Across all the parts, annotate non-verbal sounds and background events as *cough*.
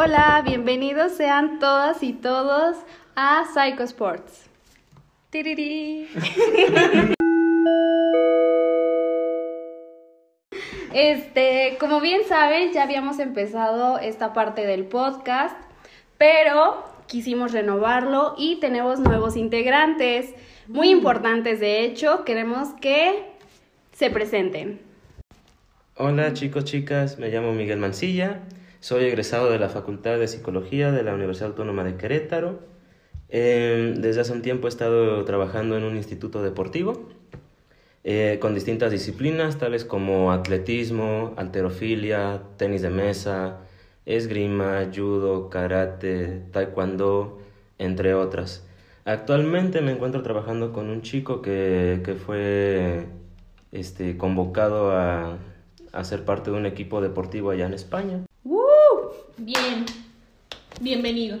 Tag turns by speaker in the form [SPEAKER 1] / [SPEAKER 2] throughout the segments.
[SPEAKER 1] Hola, bienvenidos sean todas y todos a Psycho Sports. Tiriri. *laughs* Este, como bien saben, ya habíamos empezado esta parte del podcast, pero quisimos renovarlo y tenemos nuevos integrantes, muy importantes de hecho, queremos que se presenten.
[SPEAKER 2] Hola chicos, chicas, me llamo Miguel Mancilla, soy egresado de la Facultad de Psicología de la Universidad Autónoma de Querétaro. Eh, desde hace un tiempo he estado trabajando en un instituto deportivo eh, con distintas disciplinas tales como atletismo, alterofilia, tenis de mesa, esgrima, judo, karate, taekwondo, entre otras. Actualmente me encuentro trabajando con un chico que, que fue este, convocado a, a, ser parte de un equipo deportivo allá en España.
[SPEAKER 3] Bien, bienvenido.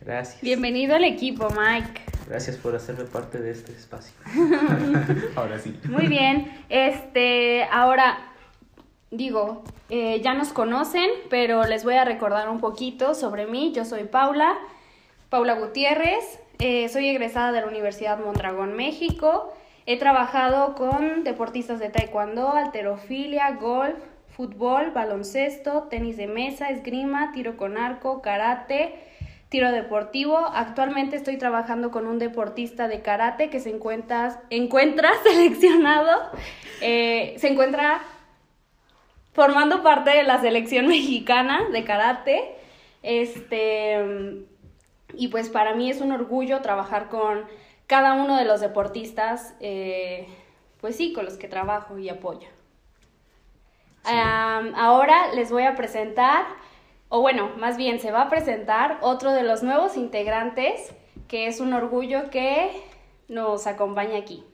[SPEAKER 2] Gracias.
[SPEAKER 1] Bienvenido al equipo, Mike.
[SPEAKER 2] Gracias por hacerme parte de este espacio. *laughs*
[SPEAKER 4] ahora sí.
[SPEAKER 1] Muy bien. Este, ahora digo, eh, ya nos conocen, pero les voy a recordar un poquito sobre mí. Yo soy Paula, Paula Gutiérrez. Eh, soy egresada de la Universidad Mondragón, México. He trabajado con deportistas de taekwondo, alterofilia, golf, fútbol, baloncesto, tenis de mesa, esgrima, tiro con arco, karate, tiro deportivo. Actualmente estoy trabajando con un deportista de karate que se encuentra, *laughs* seleccionado, eh, se encuentra formando parte de la selección mexicana de karate. Este, y pues para mí es un orgullo trabajar con cada uno de los deportistas, eh, pues sí, con los que trabajo y apoyo. Sí. Um, ahora les voy a presentar o bueno, más bien se va a presentar otro de los nuevos integrantes, que es un orgullo que nos acompaña aquí.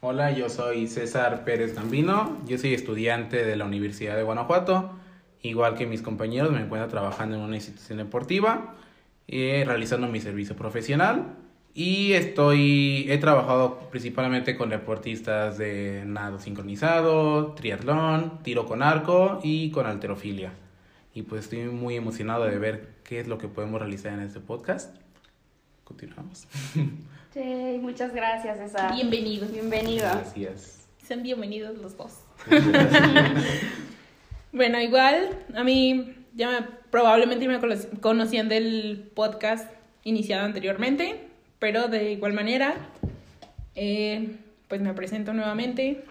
[SPEAKER 4] Hola, yo soy César Pérez Gambino, yo soy estudiante de la Universidad de Guanajuato, igual que mis compañeros me encuentro trabajando en una institución deportiva, eh, realizando mi servicio profesional y estoy, he trabajado principalmente con deportistas de nado sincronizado, triatlón, tiro con arco y con alterofilia y pues estoy muy emocionado de ver qué es lo que podemos realizar en este podcast. Continuamos. *laughs*
[SPEAKER 1] Sí, muchas gracias, César.
[SPEAKER 3] Bienvenido.
[SPEAKER 1] Bienvenido.
[SPEAKER 4] Gracias.
[SPEAKER 3] Sean bienvenidos los dos. *laughs* bueno, igual, a mí ya me, probablemente me conocían del podcast iniciado anteriormente, pero de igual manera, eh, pues me presento nuevamente.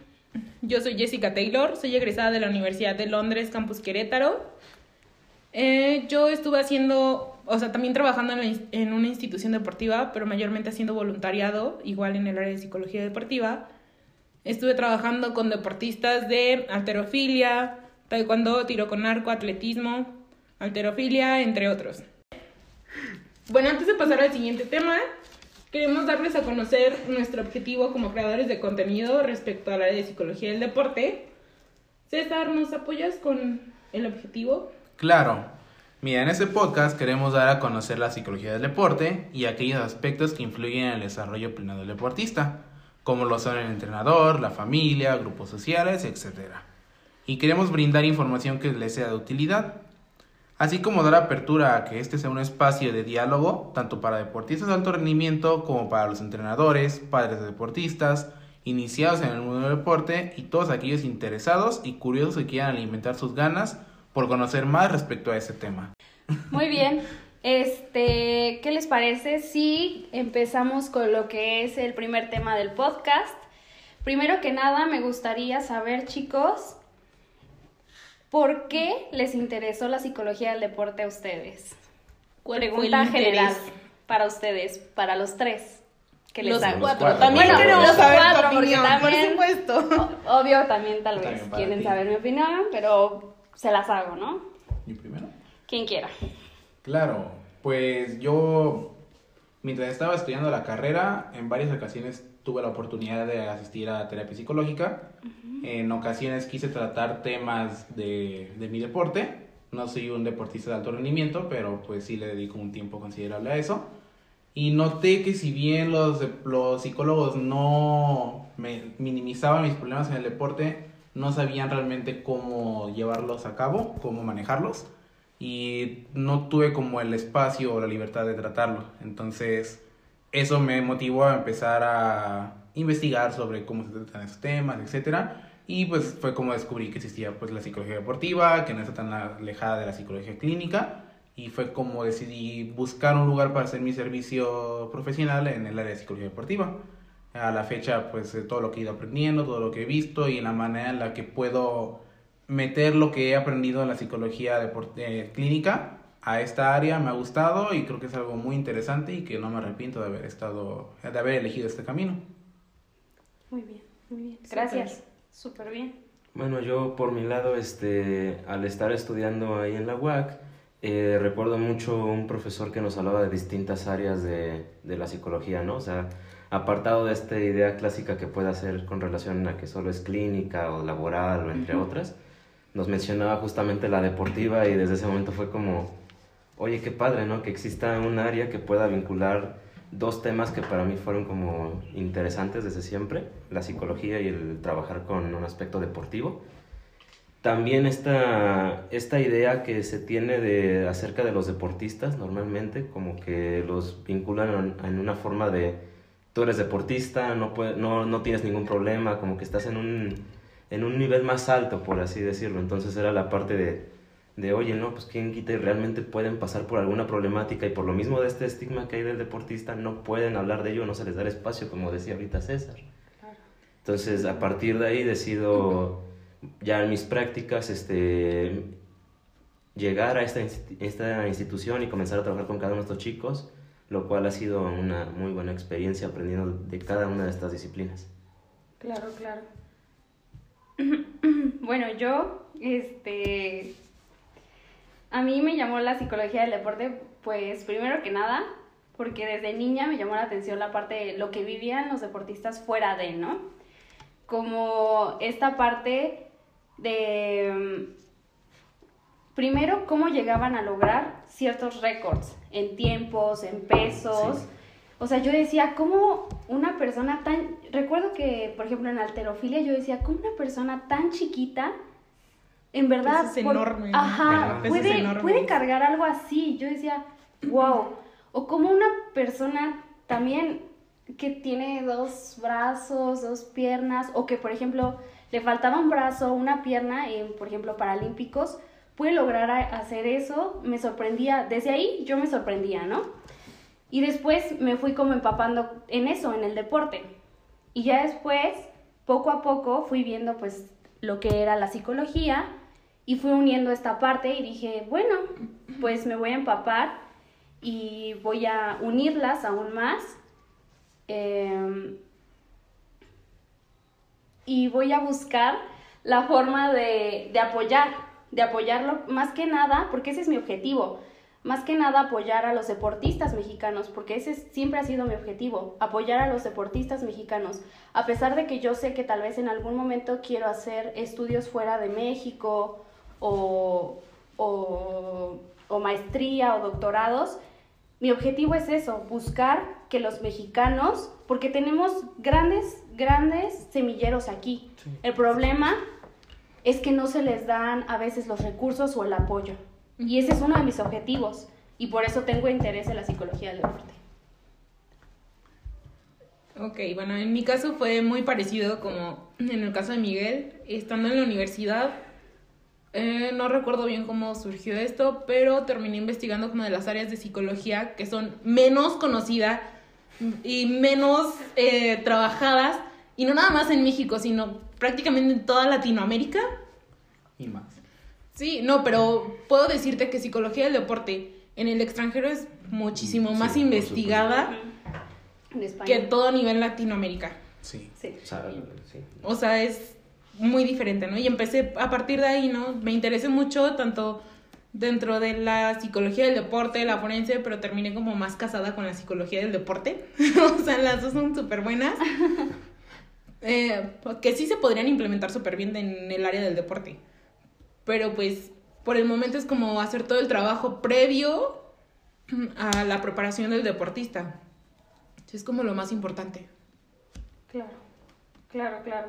[SPEAKER 3] Yo soy Jessica Taylor, soy egresada de la Universidad de Londres, Campus Querétaro. Eh, yo estuve haciendo, o sea, también trabajando en, en, una institución deportiva, pero mayormente haciendo voluntariado, igual en el área de psicología deportiva. Estuve trabajando con deportistas de alterofilia, taekwondo, tiro con arco, atletismo, alterofilia, entre otros. Bueno, antes de pasar al siguiente tema, queremos darles a conocer nuestro objetivo como creadores de contenido respecto al área de psicología del deporte. César, ¿nos apoyas con el objetivo?
[SPEAKER 4] Claro. Mira, en este podcast queremos dar a conocer la psicología del deporte y aquellos aspectos que influyen en el desarrollo pleno del deportista, como lo son el entrenador, la familia, grupos sociales, etc. Y queremos brindar información que les sea de utilidad, así como dar apertura a que este sea un espacio de diálogo tanto para deportistas de alto rendimiento como para los entrenadores, padres de deportistas, iniciados en el mundo del deporte y todos aquellos interesados y curiosos que quieran alimentar sus ganas por conocer más respecto a ese tema.
[SPEAKER 1] Muy bien. Este, ¿qué les parece si empezamos con lo que es el primer tema del podcast? Primero que nada, me gustaría saber, chicos, ¿por qué les interesó la psicología del deporte a ustedes? Pregunta general para ustedes, para los tres.
[SPEAKER 3] Que les los hago. cuatro. También bueno, queremos
[SPEAKER 1] los
[SPEAKER 3] saber
[SPEAKER 1] cuatro,
[SPEAKER 3] tu opinión,
[SPEAKER 1] también,
[SPEAKER 3] por supuesto.
[SPEAKER 1] Obvio, también tal vez
[SPEAKER 4] También
[SPEAKER 1] quieren
[SPEAKER 4] ti.
[SPEAKER 1] saber mi opinión, pero se las hago, ¿no?
[SPEAKER 4] ¿Y primero?
[SPEAKER 1] Quien quiera.
[SPEAKER 4] Claro, pues yo, mientras estaba estudiando la carrera, en varias ocasiones tuve la oportunidad de asistir a terapia psicológica. En ocasiones quise tratar temas de, de mi deporte. No soy un deportista de alto rendimiento, pero pues sí le dedico un tiempo considerable a eso. Y noté que si bien los, los psicólogos no me minimizaban mis problemas en el deporte, no sabían realmente cómo llevarlos a cabo, cómo manejarlos. y no tuve como el espacio o la libertad de tratarlo. Entonces, eso me motivó a empezar a investigar sobre cómo se tratan esos temas, etcétera. Y pues fue como descubrí que existía pues la psicología deportiva, que no está tan alejada de la psicología clínica. Y fue como decidí buscar un lugar para hacer mi servicio profesional en el área de psicología deportiva. A la fecha, pues todo lo que he ido aprendiendo, todo lo que he visto y la manera en la que puedo meter lo que he aprendido en la psicología eh, clínica a esta área me ha gustado y creo que es algo muy interesante y que no me arrepiento de haber estado, de haber elegido este camino.
[SPEAKER 1] Muy bien, muy bien. Gracias. Súper bien.
[SPEAKER 2] Bueno, yo por mi lado, este, al estar estudiando ahí en la UAC, eh, recuerdo mucho un profesor que nos hablaba de distintas áreas de, de la psicología, ¿no? O sea, apartado de esta idea clásica que puede hacer con relación a que solo es clínica o laboral o entre otras, nos mencionaba justamente la deportiva y desde ese momento fue como, oye, qué padre, ¿no? Que exista un área que pueda vincular dos temas que para mí fueron como interesantes desde siempre, la psicología y el trabajar con un aspecto deportivo. También esta, esta idea que se tiene de, acerca de los deportistas normalmente, como que los vinculan en, una forma de, tú eres deportista, no, no, no tienes ningún problema, como que estás en un, en un nivel más alto, por así decirlo. Entonces era la parte de, de, oye, no, pues quién quita y realmente pueden pasar por alguna problemática y por lo mismo de este estigma que hay del deportista no pueden hablar de ello, no se les da el espacio, como decía ahorita César. Entonces, a partir de ahí decido ya en mis prácticas este, llegar a esta, esta institución y comenzar a trabajar con cada uno de estos chicos, lo cual ha sido una muy buena experiencia aprendiendo de cada una de estas disciplinas.
[SPEAKER 1] Claro, claro. *clears throat* bueno, yo, este, a mí me llamó la psicología del deporte, pues primero que nada, porque desde niña me llamó la atención la parte de lo que vivían los deportistas fuera de, ¿no? Como esta parte de, primero, cómo llegaban a lograr ciertos récords en tiempos, en pesos. O sea, yo decía, ¿cómo una persona tan... Recuerdo que, por ejemplo, en alterofilia yo decía, ¿cómo una persona tan chiquita en verdad...
[SPEAKER 3] es enorme.
[SPEAKER 1] Ajá, puede, puede cargar algo así. Yo decía, wow. O como una persona también que tiene dos brazos, dos piernas, o que, por ejemplo, le faltaba un brazo, una pierna, en, por ejemplo, paralímpicos, puede lograr hacer eso. Me sorprendía, desde ahí yo me sorprendía, ¿no? Y después me fui como empapando en eso, en el deporte. Y ya después, poco a poco, fui viendo pues lo que era la psicología y fui uniendo esta parte y dije, bueno, pues me voy a empapar y voy a unirlas aún más. Em, y voy a buscar la forma de, de apoyar, de apoyarlo más que nada, porque ese es mi objetivo, más que nada apoyar a los deportistas mexicanos, porque ese siempre ha sido mi objetivo, apoyar a los deportistas mexicanos, a pesar de que yo sé que tal vez en algún momento quiero hacer estudios fuera de México o, o, maestría o doctorados, mi objetivo es eso, buscar que los mexicanos, porque tenemos grandes, grandes semilleros aquí. El problema es que no se les dan a veces los recursos o el apoyo. Y ese es uno de mis objetivos. Y por eso tengo interés en la psicología del deporte.
[SPEAKER 3] Ok, bueno, en mi caso fue muy parecido como en el caso de Miguel. Estando en la universidad, eh, no recuerdo bien cómo surgió esto, pero terminé investigando como de las áreas de psicología que son menos conocidas y menos eh, trabajadas, y no nada más en México, sino prácticamente en toda Latinoamérica.
[SPEAKER 4] Y más.
[SPEAKER 3] Sí, no, pero puedo decirte que psicología del deporte en el extranjero es muchísimo más investigada que en todo nivel Latinoamérica.
[SPEAKER 4] Sí.
[SPEAKER 1] Sí.
[SPEAKER 3] O sea, es muy diferente, ¿no? Y empecé a partir de ahí, ¿no? Me interesé mucho tanto dentro de la psicología del deporte, la forense, pero terminé como más casada con la psicología del deporte. *laughs* o sea, las dos son súper buenas. *laughs* Eh, que sí se podrían implementar súper bien en el área del deporte pero pues por el momento es como hacer todo el trabajo previo a la preparación del deportista. Es como lo más importante.
[SPEAKER 1] Claro, claro, claro.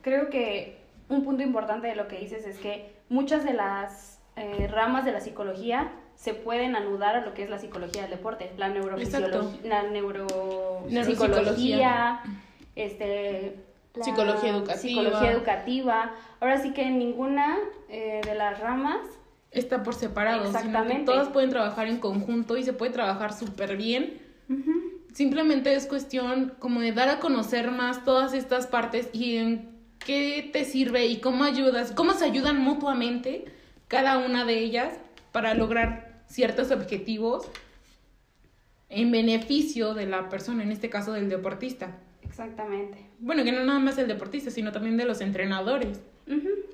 [SPEAKER 1] Creo que un punto importante de lo que dices es que muchas de las eh, ramas de la psicología se pueden anudar a lo que es la psicología del deporte, la neurofisiología, la neuropsicología, este, la
[SPEAKER 3] Psicología educativa.
[SPEAKER 1] psicología educativa. Ahora sí que ninguna eh, de las ramas
[SPEAKER 3] Está por separado, sino que
[SPEAKER 1] Exactamente.
[SPEAKER 3] todas pueden trabajar en conjunto y se puede trabajar súper bien. Simplemente es cuestión como de dar a conocer más todas estas partes y en qué te sirve y cómo ayudas, cómo se ayudan mutuamente cada una de ellas para lograr ciertos objetivos en beneficio de la persona, en este caso del deportista.
[SPEAKER 1] Exactamente.
[SPEAKER 3] Bueno, que no nada más el deportista, sino también de los entrenadores.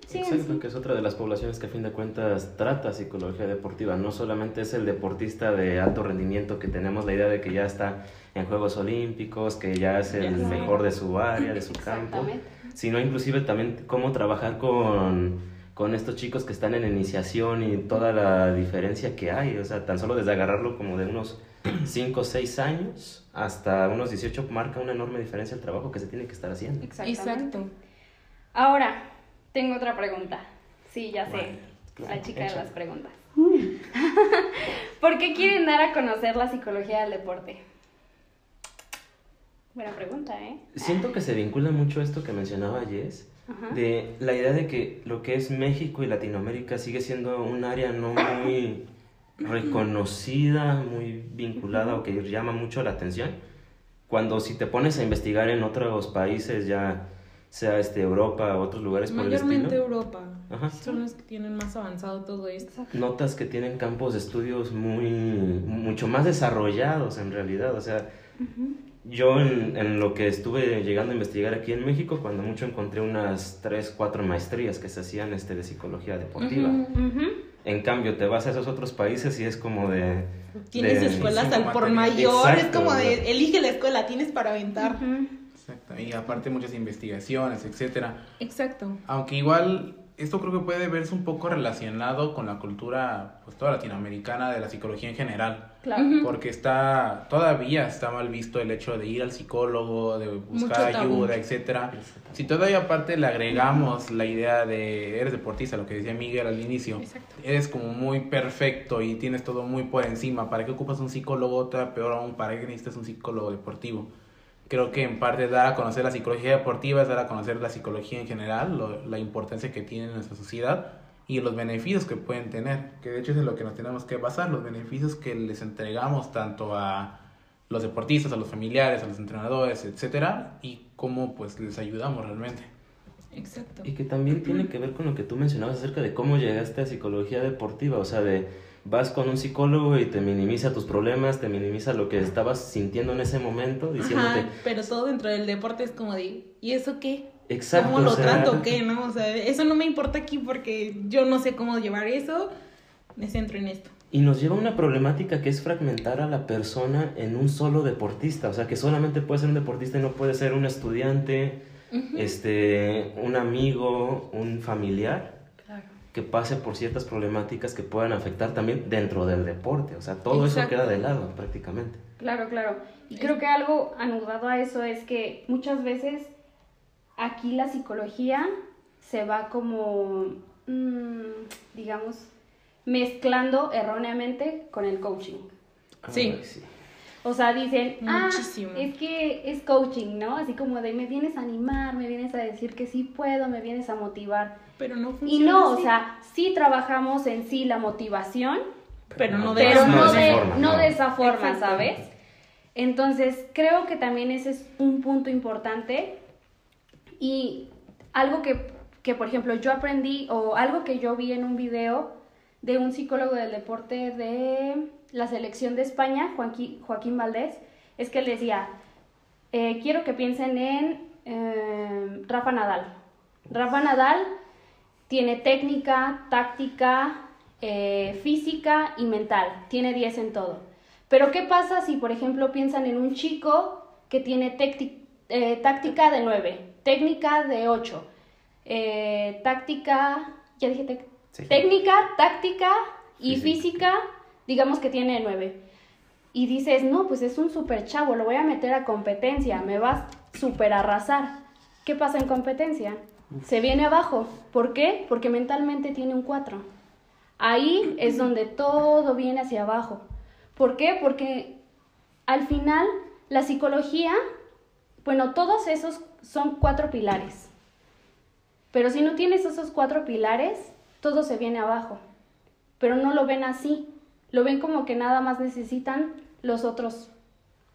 [SPEAKER 1] Sí,
[SPEAKER 2] Exacto,
[SPEAKER 1] sí.
[SPEAKER 2] que es otra de las poblaciones que a fin de cuentas trata psicología deportiva. No solamente es el deportista de alto rendimiento que tenemos la idea de que ya está en Juegos Olímpicos, que ya es el mejor de su área, de su *laughs* campo,
[SPEAKER 1] Exactamente.
[SPEAKER 2] sino inclusive también cómo trabajar con, con estos chicos que están en iniciación y toda la diferencia que hay. O sea, tan solo desde agarrarlo como de unos 5 o 6 años hasta unos 18 marca una enorme diferencia el trabajo que se tiene que estar haciendo.
[SPEAKER 1] Exactamente.
[SPEAKER 3] Exacto.
[SPEAKER 1] Ahora, tengo otra pregunta. Sí, ya sé.
[SPEAKER 2] Bueno, claro,
[SPEAKER 1] la chica de las preguntas. *laughs* ¿Por qué quieren dar a conocer la psicología del deporte? Buena pregunta, ¿eh?
[SPEAKER 2] Siento que se vincula mucho esto que mencionaba Jess,
[SPEAKER 1] Ajá.
[SPEAKER 2] de la idea de que lo que es México y Latinoamérica sigue siendo un área no muy *clears throat* reconocida, muy vinculada o que llama mucho la atención. Cuando si te pones a investigar en otros países, ya sea este, Europa o otros lugares por el
[SPEAKER 3] Mayormente
[SPEAKER 2] estilo,
[SPEAKER 3] Europa.
[SPEAKER 2] Ajá.
[SPEAKER 3] Son los que tienen más avanzado todo esto.
[SPEAKER 2] notas que tienen campos de estudios muy mucho más desarrollados en realidad o sea yo en, en lo que estuve llegando a investigar aquí en México cuando mucho encontré unas tres cuatro maestrías que se hacían este de psicología deportiva. En cambio te vas a esos otros países y es como de
[SPEAKER 3] Tienes
[SPEAKER 2] de-
[SPEAKER 3] escuelas al por mayor, es como
[SPEAKER 2] ¿verdad?
[SPEAKER 3] de elige la escuela, tienes para aventar.
[SPEAKER 4] Exacto. Y aparte muchas investigaciones, etcétera.
[SPEAKER 3] Exacto.
[SPEAKER 4] Aunque igual esto creo que puede verse un poco relacionado con la cultura pues toda latinoamericana de la psicología en general.
[SPEAKER 1] Claro.
[SPEAKER 4] Porque está, todavía está mal visto el hecho de ir al psicólogo, de buscar
[SPEAKER 3] Mucho tabú.
[SPEAKER 4] ayuda, etcétera. Si todavía aparte le agregamos la idea de eres deportista, lo que decía Miguel al inicio,
[SPEAKER 3] Exacto.
[SPEAKER 4] eres como muy perfecto y tienes todo muy por encima. ¿Para qué ocupas un psicólogo? Otra peor aún, ¿para qué necesitas un psicólogo deportivo? Creo que en parte dar a conocer la psicología deportiva es dar a conocer la psicología en general, lo- la importancia que tiene en nuestra sociedad y los beneficios que pueden tener, que de hecho es en lo que nos tenemos que basar, los beneficios que les entregamos tanto a los deportistas, a los familiares, a los entrenadores, etcétera, y cómo pues les ayudamos realmente.
[SPEAKER 3] Exacto.
[SPEAKER 2] Y que también tiene que ver con lo que tú mencionabas acerca de cómo llegaste a psicología deportiva, o sea, de vas con un psicólogo y te minimiza tus problemas, te minimiza lo que estabas sintiendo en ese momento, diciéndote,
[SPEAKER 3] Ajá, pero todo dentro del deporte es como de, ¿y eso qué?
[SPEAKER 2] exacto,
[SPEAKER 3] ¿Cómo lo
[SPEAKER 2] o sea,
[SPEAKER 3] trato? *laughs* ¿Qué? ¿No? O sea, eso no me importa aquí porque yo no sé cómo llevar eso. Me centro en esto.
[SPEAKER 2] Y nos lleva a una problemática que es fragmentar a la persona en un solo deportista, o sea, que solamente puede ser un deportista y no puede ser un estudiante, este, un amigo, un familiar. Que pase por ciertas problemáticas que puedan afectar también dentro del deporte. O sea, todo eso queda de lado prácticamente.
[SPEAKER 1] Claro, claro. Y creo que algo anudado a eso es que muchas veces aquí la psicología se va como, mm, digamos, mezclando erróneamente con el coaching.
[SPEAKER 3] Sí.
[SPEAKER 2] Ay,
[SPEAKER 1] O sea, dicen,
[SPEAKER 3] Muchísimo.
[SPEAKER 1] ah, es que es coaching, ¿no? Así como de me vienes a animar, me vienes a decir que sí puedo, me vienes a motivar.
[SPEAKER 3] Pero no funciona
[SPEAKER 1] Y no,
[SPEAKER 3] así.
[SPEAKER 1] o sea, sí trabajamos en sí la motivación,
[SPEAKER 3] Pero no de
[SPEAKER 1] pero
[SPEAKER 3] esa
[SPEAKER 1] no, de,
[SPEAKER 2] forma,
[SPEAKER 1] no
[SPEAKER 2] no.
[SPEAKER 1] de esa forma. ¿sabes? Entonces, creo que también ese es un punto importante y algo que, que, por ejemplo, yo aprendí o algo que yo vi en un video de un psicólogo del deporte de la selección de España, Joaquín, Joaquín Valdés, es que él decía, eh, quiero que piensen en eh, Rafa Nadal. Rafa Nadal tiene técnica, táctica, eh, física y mental. Tiene 10 en todo. Pero ¿qué pasa si, por ejemplo, piensan en un chico que tiene eh, táctica de 9, técnica de 8, eh, táctica, ya dije
[SPEAKER 2] Sí.
[SPEAKER 1] técnica, táctica y
[SPEAKER 2] Física.
[SPEAKER 1] física, digamos que tiene 9. Y dices, no, pues es un super chavo, lo voy a meter a competencia, me vas super arrasar. ¿Qué pasa en competencia? Se viene abajo. ¿Por qué? Porque mentalmente tiene un 4. Ahí es donde todo viene hacia abajo. ¿Por qué? Porque al final la psicología, bueno, todos esos son cuatro pilares. Pero si no tienes esos cuatro pilares, todo se viene abajo. Pero no lo ven así. Lo ven como que nada más necesitan los otros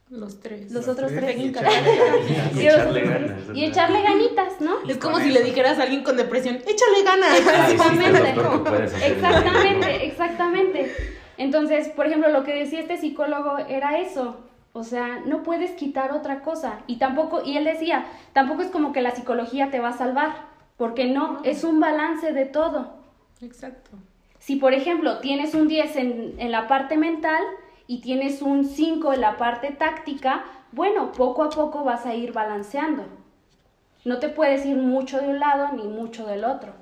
[SPEAKER 3] Los tres.
[SPEAKER 1] los otros
[SPEAKER 4] tres,
[SPEAKER 1] tres
[SPEAKER 4] y echarle ganitas.
[SPEAKER 1] Y los
[SPEAKER 2] echarle
[SPEAKER 1] otros
[SPEAKER 2] ganas,
[SPEAKER 1] tres. Y echarle ganitas, ¿no?
[SPEAKER 3] Es como si le dijeras a alguien con depresión, échale ganas.
[SPEAKER 2] Sí,
[SPEAKER 1] Exactamente. Exactamente, *laughs* exactamente. Entonces, por ejemplo, lo que decía este psicólogo era eso. O sea, no puedes quitar otra cosa. Y tampoco, y él decía, tampoco es como que la psicología te va a salvar. Porque no, es un balance de todo.
[SPEAKER 3] Exacto.
[SPEAKER 1] Si, por ejemplo, tienes un 10 en, en la parte mental y tienes un 5 en la parte táctica, bueno, poco a poco vas a ir balanceando. No te puedes ir mucho de un lado ni mucho del otro.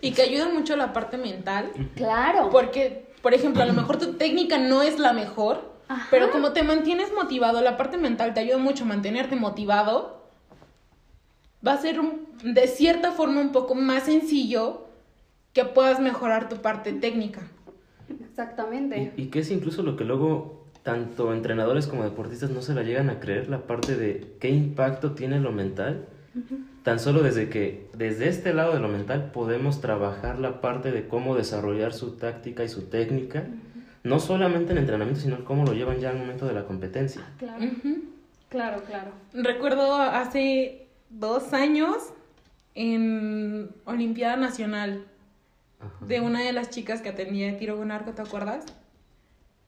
[SPEAKER 3] Y que ayuda mucho la parte mental.
[SPEAKER 1] Claro.
[SPEAKER 3] Porque, por ejemplo, a lo mejor tu técnica no es la mejor,
[SPEAKER 1] Ajá.
[SPEAKER 3] pero como te mantienes motivado, la parte mental te ayuda mucho a mantenerte motivado, va a ser un- de cierta forma un poco más sencillo que puedas mejorar tu parte técnica.
[SPEAKER 1] Exactamente.
[SPEAKER 2] Y, y que es incluso lo que luego tanto entrenadores como deportistas no se la llegan a creer, la parte de qué impacto tiene lo mental. Tan solo desde que desde este lado de lo mental podemos trabajar la parte de cómo desarrollar su táctica y su técnica, no solamente en entrenamiento, sino cómo lo llevan ya al momento de la competencia.
[SPEAKER 1] Claro,
[SPEAKER 3] Ujú.
[SPEAKER 1] claro, claro.
[SPEAKER 3] Recuerdo hace dos años en Olimpiada Nacional
[SPEAKER 2] Ajá.
[SPEAKER 3] de una de las chicas que atendía de tiro con arco, ¿te acuerdas?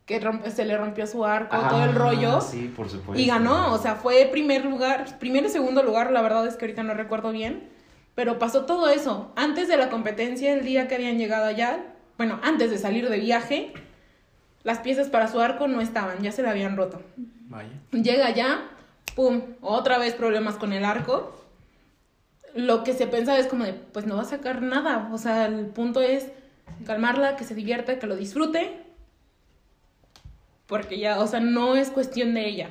[SPEAKER 3] Que se le rompió su arco, todo el
[SPEAKER 2] Ah,
[SPEAKER 3] rollo.
[SPEAKER 2] Sí, por supuesto.
[SPEAKER 3] Y ganó, o sea, fue primer lugar, primero y segundo lugar, la verdad es que ahorita no recuerdo bien, pero pasó todo eso. Antes de la competencia, el día que habían llegado allá, bueno, antes de salir de viaje, las piezas para su arco no estaban, ya se la habían roto.
[SPEAKER 4] Vaya.
[SPEAKER 3] Llega allá, pum, otra vez problemas con el arco. Lo que se pensaba es como de, pues no va a sacar nada, o sea, el punto es calmarla, que se divierta, que lo disfrute, porque ya, o sea, no es cuestión de ella.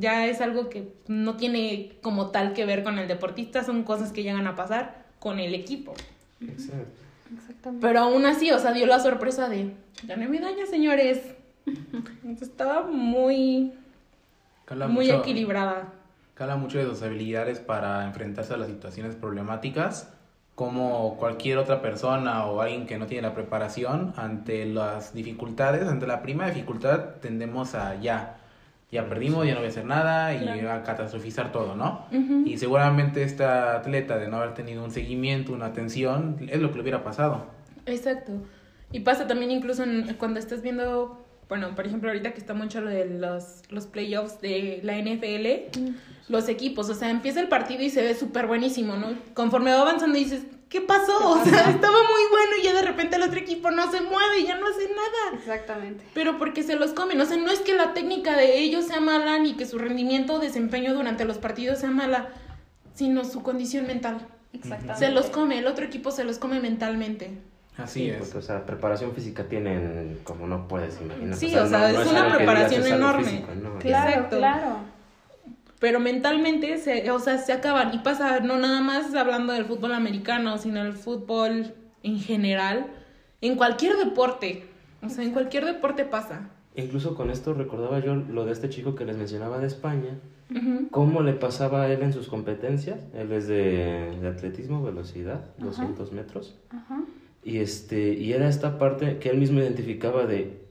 [SPEAKER 3] Ya es algo que no tiene como tal que ver con el deportista, son cosas que llegan a pasar con el equipo.
[SPEAKER 2] Exacto.
[SPEAKER 1] Exactamente.
[SPEAKER 3] Pero aún así, o sea, dio la sorpresa de, gané medalla, señores. *laughs* Entonces, estaba muy, muy
[SPEAKER 4] mucho-
[SPEAKER 3] equilibrada.
[SPEAKER 4] Cala mucho de sus habilidades para enfrentarse a las situaciones problemáticas, como cualquier otra persona o alguien que no tiene la preparación ante las dificultades, ante la primera dificultad tendemos a ya, ya perdimos, ya no voy a hacer nada y
[SPEAKER 3] Claro.
[SPEAKER 4] a catastrofizar todo, ¿no?
[SPEAKER 3] Ujú.
[SPEAKER 4] Y seguramente esta atleta de no haber tenido un seguimiento, una atención, es lo que le hubiera pasado.
[SPEAKER 3] Exacto. Y pasa también incluso en- cuando estás viendo, bueno, por ejemplo, ahorita que está mucho lo de los, los playoffs de la NFL, los equipos, o sea, empieza el partido y se ve súper buenísimo, ¿no? Conforme va avanzando dices, ¿qué pasó? O sea, estaba muy bueno y ya de repente el otro equipo no se mueve y ya no hace nada.
[SPEAKER 1] Exactamente.
[SPEAKER 3] Pero porque se los comen, o sea, no es que la técnica de ellos sea mala ni que su rendimiento o desempeño durante los partidos sea mala, sino su condición mental.
[SPEAKER 1] Exactamente.
[SPEAKER 3] Se los come, el otro equipo se los come mentalmente.
[SPEAKER 4] Así
[SPEAKER 2] Sí,
[SPEAKER 4] es.
[SPEAKER 2] porque, o sea, preparación física tienen como no puedes imaginar.
[SPEAKER 3] Sí, o sea, es una
[SPEAKER 2] algo que
[SPEAKER 3] preparación
[SPEAKER 2] digas, es
[SPEAKER 3] enorme.
[SPEAKER 2] físico, ¿no?
[SPEAKER 1] Claro,
[SPEAKER 3] Exacto.
[SPEAKER 1] claro.
[SPEAKER 3] pero mentalmente se, o sea, se acaban y pasa no nada más hablando del fútbol americano, sino el fútbol en general, en cualquier deporte, o sea, en cualquier deporte pasa.
[SPEAKER 2] Incluso con esto recordaba yo lo de este chico que les mencionaba de España,
[SPEAKER 3] Ujú.
[SPEAKER 2] cómo le pasaba a él en sus competencias. Él es de, de atletismo, velocidad, 200 metros.
[SPEAKER 1] Ajá.
[SPEAKER 2] Y, este, y era esta parte que él mismo identificaba de,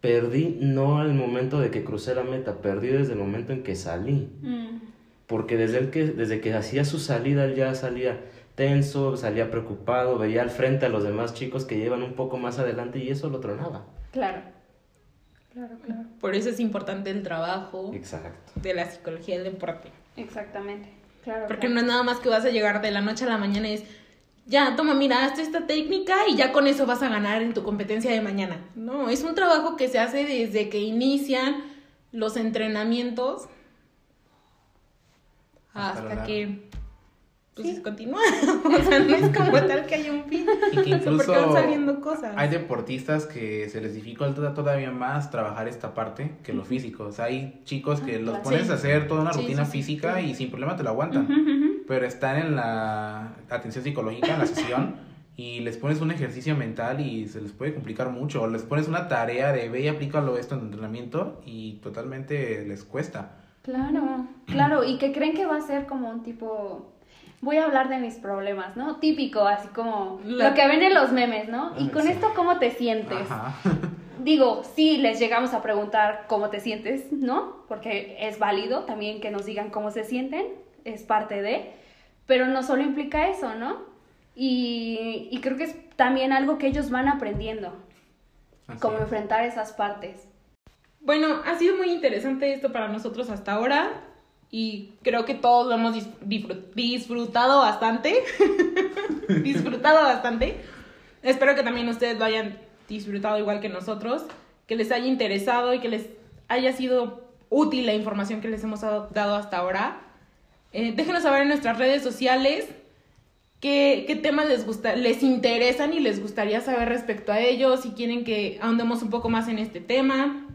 [SPEAKER 2] perdí no al momento de que crucé la meta, perdí desde el momento en que salí.
[SPEAKER 1] Mm.
[SPEAKER 2] Porque desde, el que, desde que hacía su salida él ya salía tenso, salía preocupado, veía al frente a los demás chicos que llevan un poco más adelante y eso lo tronaba.
[SPEAKER 1] Claro. Claro, claro.
[SPEAKER 3] Por eso es importante el trabajo
[SPEAKER 2] Exacto.
[SPEAKER 3] de la psicología del deporte.
[SPEAKER 1] Exactamente. Claro.
[SPEAKER 3] Porque
[SPEAKER 1] claro.
[SPEAKER 3] no es nada más que vas a llegar de la noche a la mañana y es, ya, toma, mira, hazte esta técnica y ya con eso vas a ganar en tu competencia de mañana. No, es un trabajo que se hace desde que inician los entrenamientos
[SPEAKER 4] Hasta
[SPEAKER 3] que pues continúa. *laughs* o sea, no es como tal que haya un fin.
[SPEAKER 4] Y que *laughs* incluso
[SPEAKER 3] porque van saliendo cosas.
[SPEAKER 4] hay deportistas que se les dificulta todavía más trabajar esta parte que lo físico. O sea, hay chicos que los
[SPEAKER 1] claro.
[SPEAKER 4] pones
[SPEAKER 3] Sí.
[SPEAKER 4] a hacer toda una
[SPEAKER 3] Sí,
[SPEAKER 4] rutina
[SPEAKER 3] sí, sí.
[SPEAKER 4] física y sin problema te lo aguantan.
[SPEAKER 1] Ujú.
[SPEAKER 4] Pero están en la atención psicológica, en la sesión, y les pones un ejercicio mental y se les puede complicar mucho. O les pones una tarea de ve y aplícalo esto en tu entrenamiento y totalmente les cuesta.
[SPEAKER 1] Claro, claro, y que creen que va a ser como un tipo, voy a hablar de mis problemas, ¿no? Típico, así como
[SPEAKER 3] La-
[SPEAKER 1] lo que ven en los memes, ¿no? Y con
[SPEAKER 4] sí.
[SPEAKER 1] esto, ¿cómo te sientes?
[SPEAKER 4] Ajá. *laughs*
[SPEAKER 1] Digo, sí, les llegamos a preguntar cómo te sientes, ¿no? Porque es válido también que nos digan cómo se sienten, es parte de, pero no solo implica eso, ¿no? Y, y creo que es también algo que ellos van aprendiendo,
[SPEAKER 4] Así
[SPEAKER 1] cómo
[SPEAKER 4] es.
[SPEAKER 1] enfrentar esas partes.
[SPEAKER 3] Bueno, ha sido muy interesante esto para nosotros hasta ahora y creo que todos lo hemos dis- disfrut- disfrutado bastante. *laughs* disfrutado bastante. Espero que también ustedes lo hayan disfrutado igual que nosotros, que les haya interesado y que les haya sido útil la información que les hemos dado hasta ahora. Eh, déjenos saber en nuestras redes sociales qué, qué temas les, gusta, les interesan y les gustaría saber respecto a ellos, si quieren que ahondemos un poco más en este tema.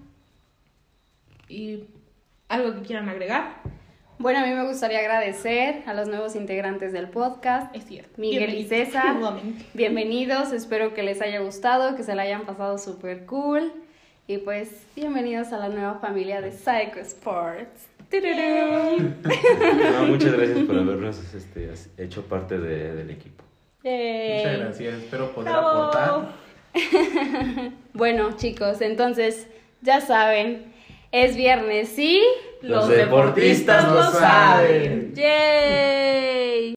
[SPEAKER 3] Y algo que quieran agregar.
[SPEAKER 1] Bueno, a mí me gustaría agradecer a los nuevos integrantes del podcast,
[SPEAKER 3] Es cierto.
[SPEAKER 1] Miguel y. César. *laughs* Bienvenidos, espero que les haya gustado, que se la hayan pasado súper cool. Y pues, bienvenidos a la nueva familia de Psycho Sports.
[SPEAKER 2] No, muchas gracias por habernos este, hecho parte de- del equipo.
[SPEAKER 1] Yay.
[SPEAKER 4] Muchas gracias, espero poder
[SPEAKER 3] Bravo.
[SPEAKER 4] aportar. *laughs*
[SPEAKER 1] Bueno, chicos, entonces, ya saben, es viernes y
[SPEAKER 2] Los deportistas lo saben.
[SPEAKER 1] ¡Yay!